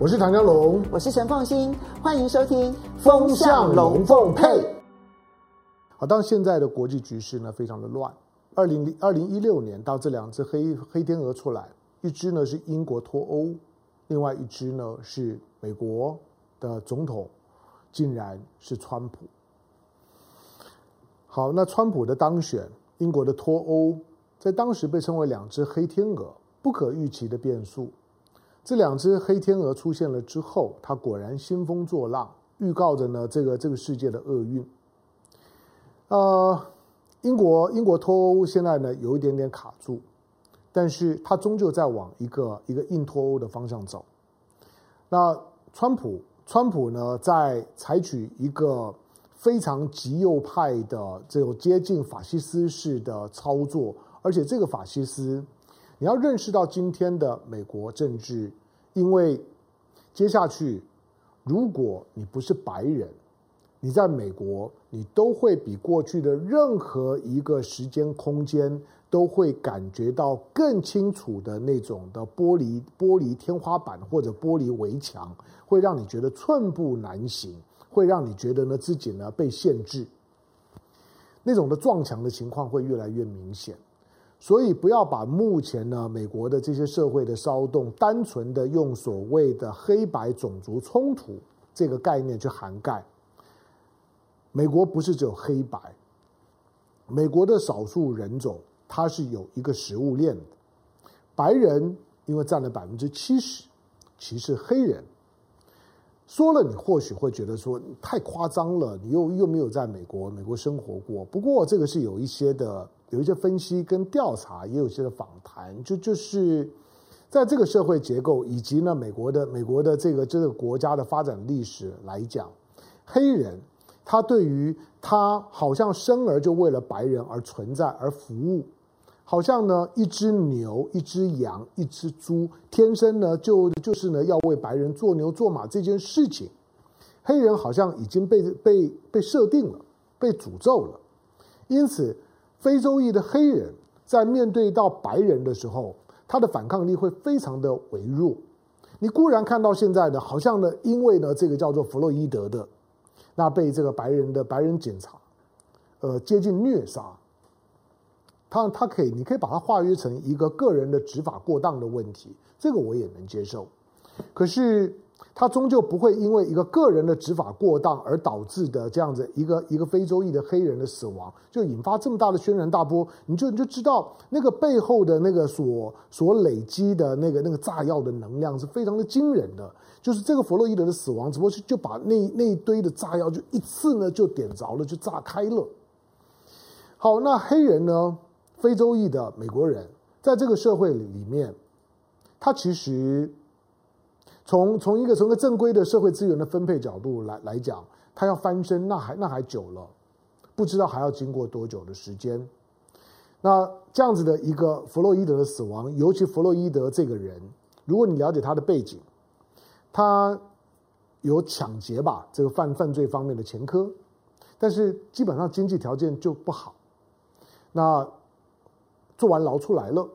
我是唐江龙，我是陈凤新，欢迎收听《风向龙凤配》。好，当现在的国际局势呢非常的乱。二零零二零一六年，当这两只黑黑天鹅出来，一只呢是英国脱欧，另外一只呢是美国的总统，竟然是川普。好，那川普的当选，英国的脱欧，在当时被称为两只黑天鹅，不可预期的变数。这两只黑天鹅出现了之后，它果然兴风作浪，预告着呢这个这个世界的厄运。呃，英国英国脱欧现在呢有一点点卡住，但是它终究在往一个一个硬脱欧的方向走。那川普川普呢在采取一个非常极右派的这种接近法西斯式的操作，而且这个法西斯。你要认识到今天的美国政治，因为接下去，如果你不是白人，你在美国，你都会比过去的任何一个时间空间都会感觉到更清楚的那种的玻璃玻璃天花板或者玻璃围墙，会让你觉得寸步难行，会让你觉得呢自己呢被限制，那种的撞墙的情况会越来越明显。所以不要把目前呢美国的这些社会的骚动，单纯的用所谓的黑白种族冲突这个概念去涵盖。美国不是只有黑白，美国的少数人种它是有一个食物链的。白人因为占了百分之七十，歧视黑人。说了你或许会觉得说太夸张了，你又又没有在美国美国生活过。不过这个是有一些的。有一些分析跟调查，也有一些的访谈，就就是在这个社会结构以及呢美国的美国的这个这个国家的发展历史来讲，黑人他对于他好像生而就为了白人而存在而服务，好像呢一只牛、一只羊、一只猪，天生呢就就是呢要为白人做牛做马这件事情，黑人好像已经被被被设定了，被诅咒了，因此。非洲裔的黑人在面对到白人的时候，他的反抗力会非常的微弱。你固然看到现在的，好像呢，因为呢，这个叫做弗洛伊德的，那被这个白人的白人警察，呃，接近虐杀。他他可以，你可以把它化约成一个个人的执法过当的问题，这个我也能接受。可是。他终究不会因为一个个人的执法过当而导致的这样子一个一个非洲裔的黑人的死亡，就引发这么大的轩然大波。你就你就知道那个背后的那个所所累积的那个那个炸药的能量是非常的惊人的。就是这个弗洛伊德的死亡，只不过是就把那那一堆的炸药就一次呢就点着了，就炸开了。好，那黑人呢？非洲裔的美国人在这个社会里面，他其实。从从一个从一个正规的社会资源的分配角度来来讲，他要翻身，那还那还久了，不知道还要经过多久的时间。那这样子的一个弗洛伊德的死亡，尤其弗洛伊德这个人，如果你了解他的背景，他有抢劫吧这个犯犯罪方面的前科，但是基本上经济条件就不好。那坐完牢出来了，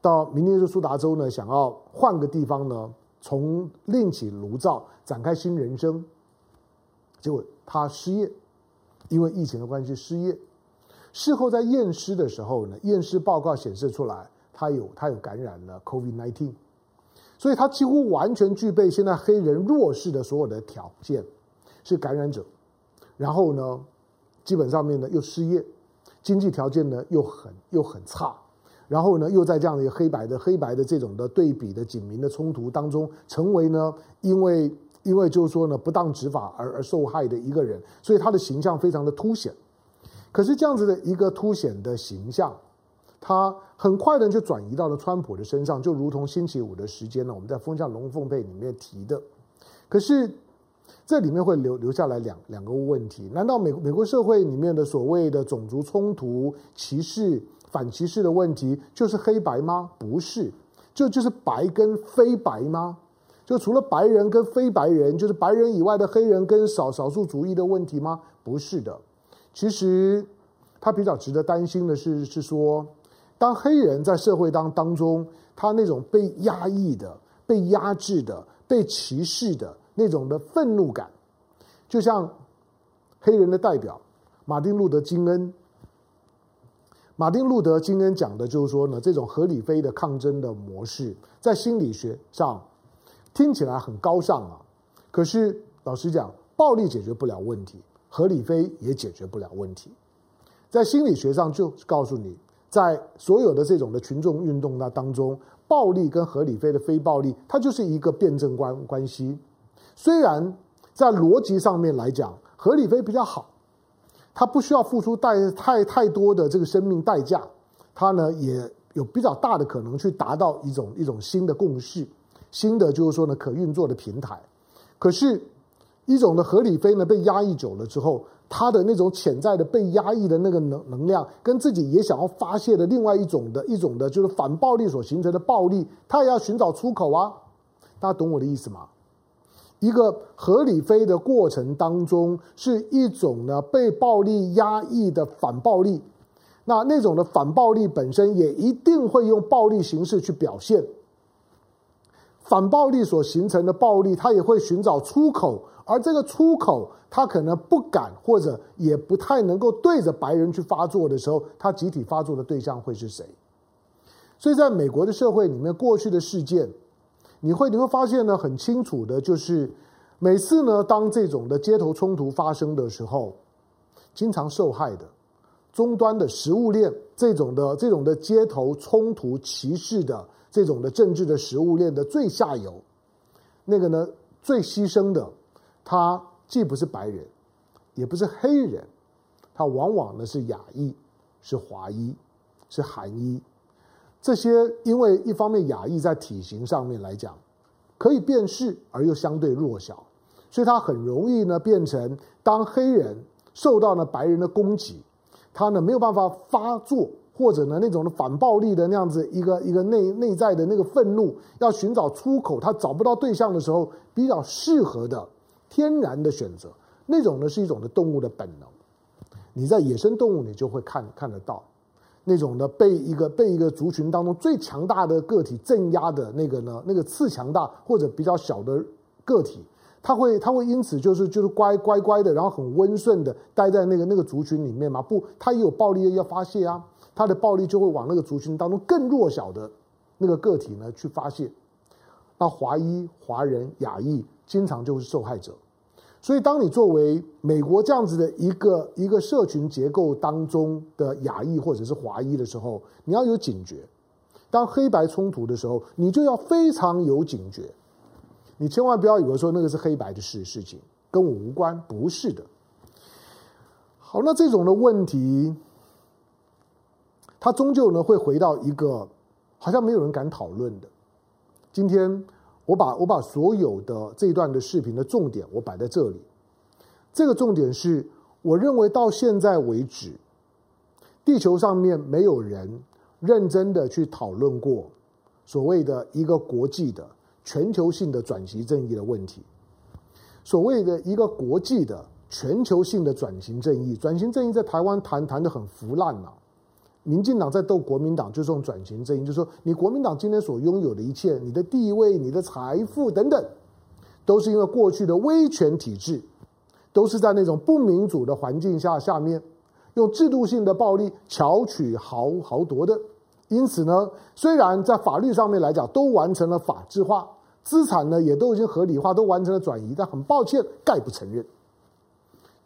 到明尼苏达州呢，想要换个地方呢。从另起炉灶，展开新人生，结果他失业，因为疫情的关系失业。事后在验尸的时候呢，验尸报告显示出来，他有他有感染了 COVID-19，所以他几乎完全具备现在黑人弱势的所有的条件，是感染者。然后呢，基本上面呢又失业，经济条件呢又很又很差。然后呢，又在这样的一个黑白的黑白的这种的对比的警民的冲突当中，成为呢，因为因为就是说呢，不当执法而而受害的一个人，所以他的形象非常的凸显。可是这样子的一个凸显的形象，他很快的就转移到了川普的身上，就如同星期五的时间呢，我们在《风向龙凤配》里面提的。可是这里面会留留下来两两个问题：难道美美国社会里面的所谓的种族冲突、歧视？反歧视的问题就是黑白吗？不是，就就是白跟非白吗？就除了白人跟非白人，就是白人以外的黑人跟少少数主义的问题吗？不是的。其实他比较值得担心的是，是说当黑人在社会当当中，他那种被压抑的、被压制的、被歧视的那种的愤怒感，就像黑人的代表马丁路德金恩。马丁路德金恩讲的就是说呢，这种合理非的抗争的模式，在心理学上听起来很高尚啊，可是老实讲，暴力解决不了问题，合理非也解决不了问题。在心理学上就告诉你，在所有的这种的群众运动那当中，暴力跟合理非的非暴力，它就是一个辩证关关系。虽然在逻辑上面来讲，合理飞比较好，它不需要付出代太太多的这个生命代价，它呢也有比较大的可能去达到一种一种新的共识，新的就是说呢可运作的平台。可是，一种的合理飞呢被压抑久了之后。他的那种潜在的被压抑的那个能能量，跟自己也想要发泄的另外一种的一种的，就是反暴力所形成的暴力，他也要寻找出口啊！大家懂我的意思吗？一个合理飞的过程当中，是一种呢被暴力压抑的反暴力，那那种的反暴力本身也一定会用暴力形式去表现。反暴力所形成的暴力，它也会寻找出口。而这个出口，它可能不敢或者也不太能够对着白人去发作的时候，它集体发作的对象会是谁？所以，在美国的社会里面，过去的事件，你会你会发现呢，很清楚的就是，每次呢，当这种的街头冲突发生的时候，经常受害的终端的食物链这种的这种的街头冲突歧视的这种的政治的食物链的最下游，那个呢，最牺牲的。他既不是白人，也不是黑人，他往往呢是亚裔，是华裔，是韩裔。这些因为一方面亚裔在体型上面来讲可以辨识，而又相对弱小，所以他很容易呢变成当黑人受到了白人的攻击，他呢没有办法发作，或者呢那种的反暴力的那样子一个一个内内在的那个愤怒，要寻找出口，他找不到对象的时候，比较适合的。天然的选择，那种呢是一种的动物的本能。你在野生动物，你就会看看得到，那种的被一个被一个族群当中最强大的个体镇压的那个呢，那个次强大或者比较小的个体，他会他会因此就是就是乖乖乖的，然后很温顺的待在那个那个族群里面嘛。不，他也有暴力要发泄啊，他的暴力就会往那个族群当中更弱小的那个个体呢去发泄。那华裔、华人、亚裔。经常就是受害者，所以当你作为美国这样子的一个一个社群结构当中的亚裔或者是华裔的时候，你要有警觉。当黑白冲突的时候，你就要非常有警觉。你千万不要以为说那个是黑白的事事情，跟我无关，不是的。好，那这种的问题，它终究呢会回到一个好像没有人敢讨论的今天。我把我把所有的这一段的视频的重点我摆在这里，这个重点是我认为到现在为止，地球上面没有人认真的去讨论过所谓的一个国际的全球性的转型正义的问题，所谓的一个国际的全球性的转型正义，转型正义在台湾谈谈得很腐烂了。民进党在斗国民党，就是这种转型阵营，就是说，你国民党今天所拥有的一切，你的地位、你的财富等等，都是因为过去的威权体制，都是在那种不民主的环境下下面，用制度性的暴力巧取豪豪夺的。因此呢，虽然在法律上面来讲都完成了法制化，资产呢也都已经合理化，都完成了转移，但很抱歉，概不承认。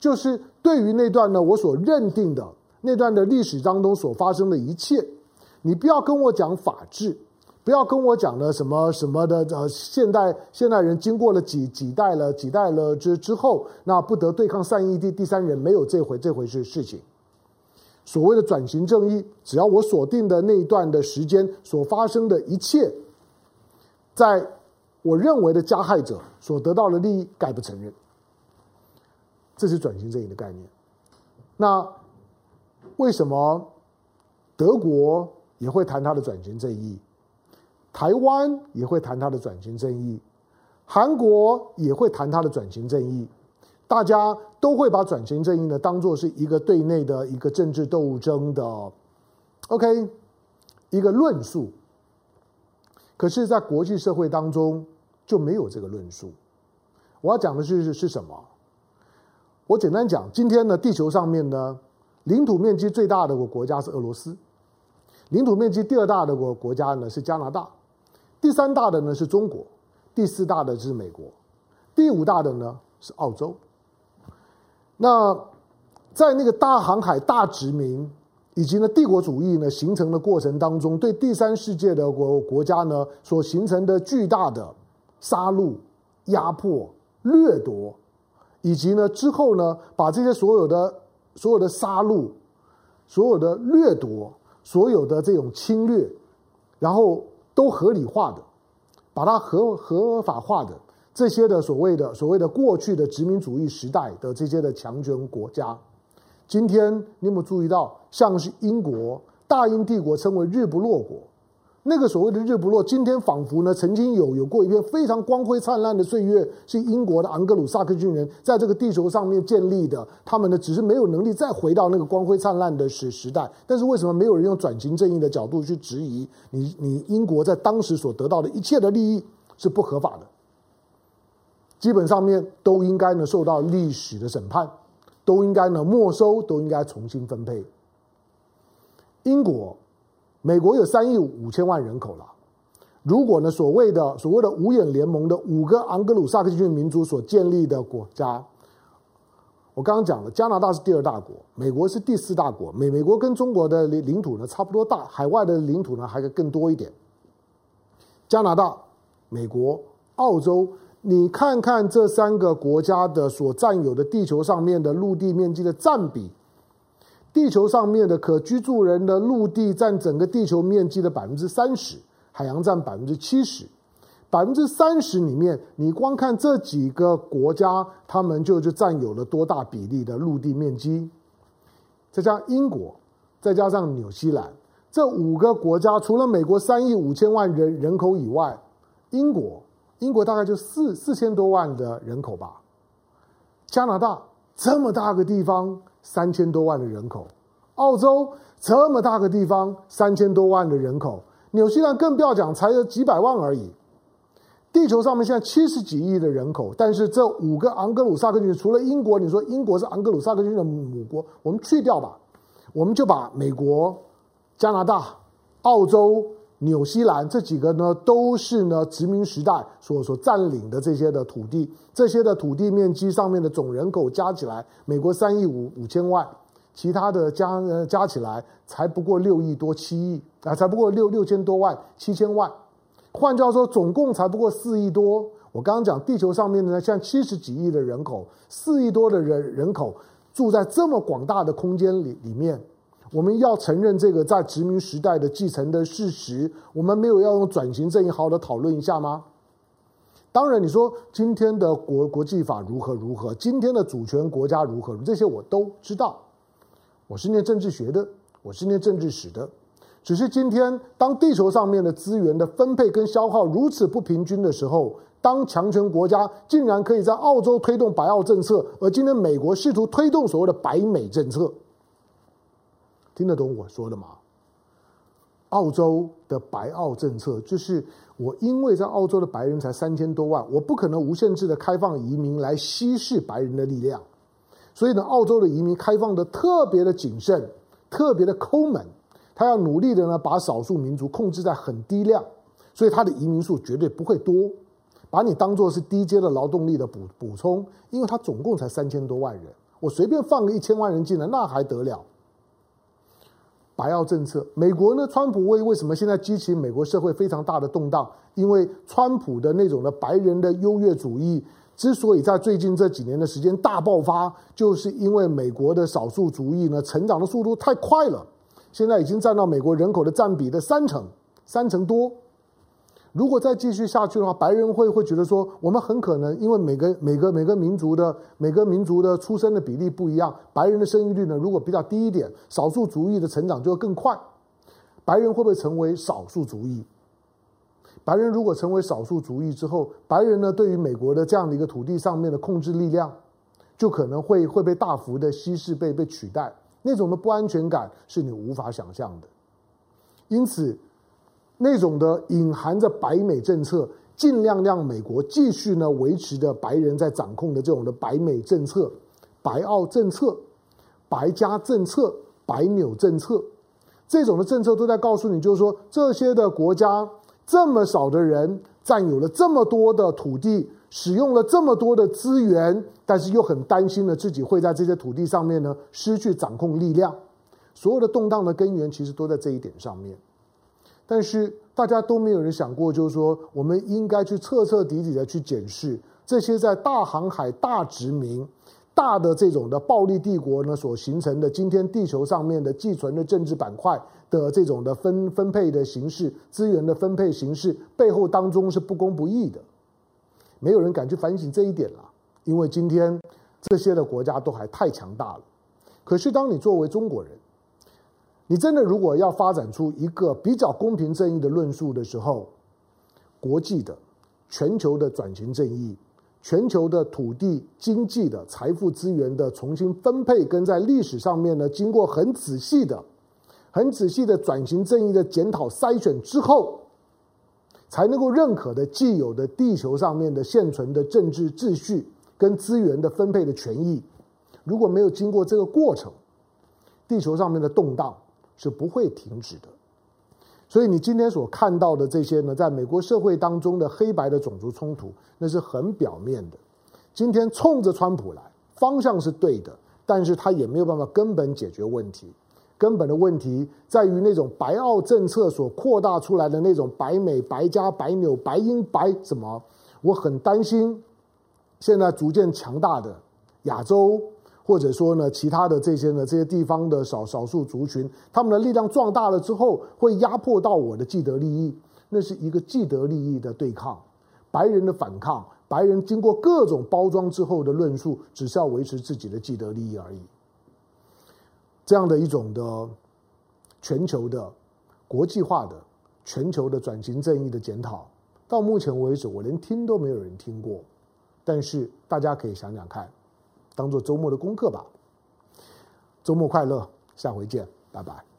就是对于那段呢，我所认定的。那段的历史当中所发生的一切，你不要跟我讲法治，不要跟我讲的什么什么的呃，现代现代人经过了几几代了几代了之之后，那不得对抗善意的第三人，没有这回这回事事情。所谓的转型正义，只要我锁定的那一段的时间所发生的一切，在我认为的加害者所得到的利益，概不承认。这是转型正义的概念。那。为什么德国也会谈它的转型正义？台湾也会谈它的转型正义，韩国也会谈它的转型正义。大家都会把转型正义呢当做是一个对内的一个政治斗争的，OK，一个论述。可是，在国际社会当中，就没有这个论述。我要讲的是是什么？我简单讲，今天呢，地球上面呢，领土面积最大的国国家是俄罗斯，领土面积第二大的国国家呢是加拿大，第三大的呢是中国，第四大的是美国，第五大的呢是澳洲。那在那个大航海、大殖民以及呢帝国主义呢形成的过程当中，对第三世界的国国家呢所形成的巨大的杀戮、压迫、掠夺。以及呢，之后呢，把这些所有的、所有的杀戮、所有的掠夺、所有的这种侵略，然后都合理化的，把它合合法化的这些的所谓的、所谓的过去的殖民主义时代的这些的强权国家，今天你有没有注意到，像是英国大英帝国称为日不落国。那个所谓的日不落，今天仿佛呢，曾经有有过一片非常光辉灿烂的岁月，是英国的昂格鲁萨克逊人在这个地球上面建立的。他们呢，只是没有能力再回到那个光辉灿烂的时时代。但是为什么没有人用转型正义的角度去质疑你？你英国在当时所得到的一切的利益是不合法的，基本上面都应该呢受到历史的审判，都应该呢没收，都应该重新分配。英国。美国有三亿五千万人口了，如果呢，所谓的所谓的五眼联盟的五个昂格鲁萨克逊民族所建立的国家，我刚刚讲了，加拿大是第二大国，美国是第四大国，美美国跟中国的领领土呢差不多大，海外的领土呢还更多一点。加拿大、美国、澳洲，你看看这三个国家的所占有的地球上面的陆地面积的占比。地球上面的可居住人的陆地占整个地球面积的百分之三十，海洋占百分之七十。百分之三十里面，你光看这几个国家，他们就就占有了多大比例的陆地面积？再加上英国，再加上纽西兰，这五个国家除了美国三亿五千万人人口以外，英国英国大概就四四千多万的人口吧。加拿大这么大个地方。三千多万的人口，澳洲这么大个地方，三千多万的人口，纽西兰更不要讲，才有几百万而已。地球上面现在七十几亿的人口，但是这五个昂格鲁萨克逊，除了英国，你说英国是昂格鲁萨克逊的母国，我们去掉吧，我们就把美国、加拿大、澳洲、纽西兰这几个呢，都是呢殖民时代所所占领的这些的土地，这些的土地面积上面的总人口加起来，美国三亿五五千万，其他的加加起来才不过六亿多七亿啊，才不过六六千多万七千万，换句话说，总共才不过四亿多。我刚刚讲地球上面的呢，像七十几亿的人口，四亿多的人人口住在这么广大的空间里里面。我们要承认这个在殖民时代的继承的事实，我们没有要用转型正义好好的讨论一下吗？当然，你说今天的国国际法如何如何，今天的主权国家如何，这些我都知道。我是念政治学的，我是念政治史的。只是今天，当地球上面的资源的分配跟消耗如此不平均的时候，当强权国家竟然可以在澳洲推动白澳政策，而今天美国试图推动所谓的白美政策。听得懂我说的吗？澳洲的白澳政策就是我，因为在澳洲的白人才三千多万，我不可能无限制的开放移民来稀释白人的力量，所以呢，澳洲的移民开放的特别的谨慎，特别的抠门，他要努力的呢把少数民族控制在很低量，所以他的移民数绝对不会多，把你当做是低阶的劳动力的补补充，因为他总共才三千多万人，我随便放个一千万人进来，那还得了？还要政策，美国呢？川普为为什么现在激起美国社会非常大的动荡？因为川普的那种的白人的优越主义，之所以在最近这几年的时间大爆发，就是因为美国的少数族裔呢成长的速度太快了，现在已经占到美国人口的占比的三成，三成多。如果再继续下去的话，白人会会觉得说，我们很可能因为每个每个每个民族的每个民族的出生的比例不一样，白人的生育率呢，如果比较低一点，少数族裔的成长就会更快。白人会不会成为少数族裔？白人如果成为少数族裔之后，白人呢对于美国的这样的一个土地上面的控制力量，就可能会会被大幅的稀释、被被取代，那种的不安全感是你无法想象的。因此。那种的隐含着白美政策，尽量让美国继续呢维持着白人在掌控的这种的白美政策、白澳政策、白加政策、白纽政策，这种的政策都在告诉你，就是说这些的国家这么少的人占有了这么多的土地，使用了这么多的资源，但是又很担心呢自己会在这些土地上面呢失去掌控力量。所有的动荡的根源其实都在这一点上面。但是大家都没有人想过，就是说，我们应该去彻彻底底的去检视这些在大航海、大殖民、大的这种的暴力帝国呢所形成的今天地球上面的寄存的政治板块的这种的分分配的形式、资源的分配形式背后当中是不公不义的。没有人敢去反省这一点了，因为今天这些的国家都还太强大了。可是当你作为中国人，你真的如果要发展出一个比较公平正义的论述的时候，国际的、全球的转型正义、全球的土地、经济的财富资源的重新分配，跟在历史上面呢，经过很仔细的、很仔细的转型正义的检讨筛选之后，才能够认可的既有的地球上面的现存的政治秩序跟资源的分配的权益，如果没有经过这个过程，地球上面的动荡。是不会停止的，所以你今天所看到的这些呢，在美国社会当中的黑白的种族冲突，那是很表面的。今天冲着川普来，方向是对的，但是他也没有办法根本解决问题。根本的问题在于那种白澳政策所扩大出来的那种白美、白加、白纽、白英、白什么？我很担心，现在逐渐强大的亚洲。或者说呢，其他的这些呢，这些地方的少少数族群，他们的力量壮大了之后，会压迫到我的既得利益，那是一个既得利益的对抗，白人的反抗，白人经过各种包装之后的论述，只是要维持自己的既得利益而已。这样的一种的全球的国际化的全球的转型正义的检讨，到目前为止，我连听都没有人听过。但是大家可以想想看。当做周末的功课吧。周末快乐，下回见，拜拜。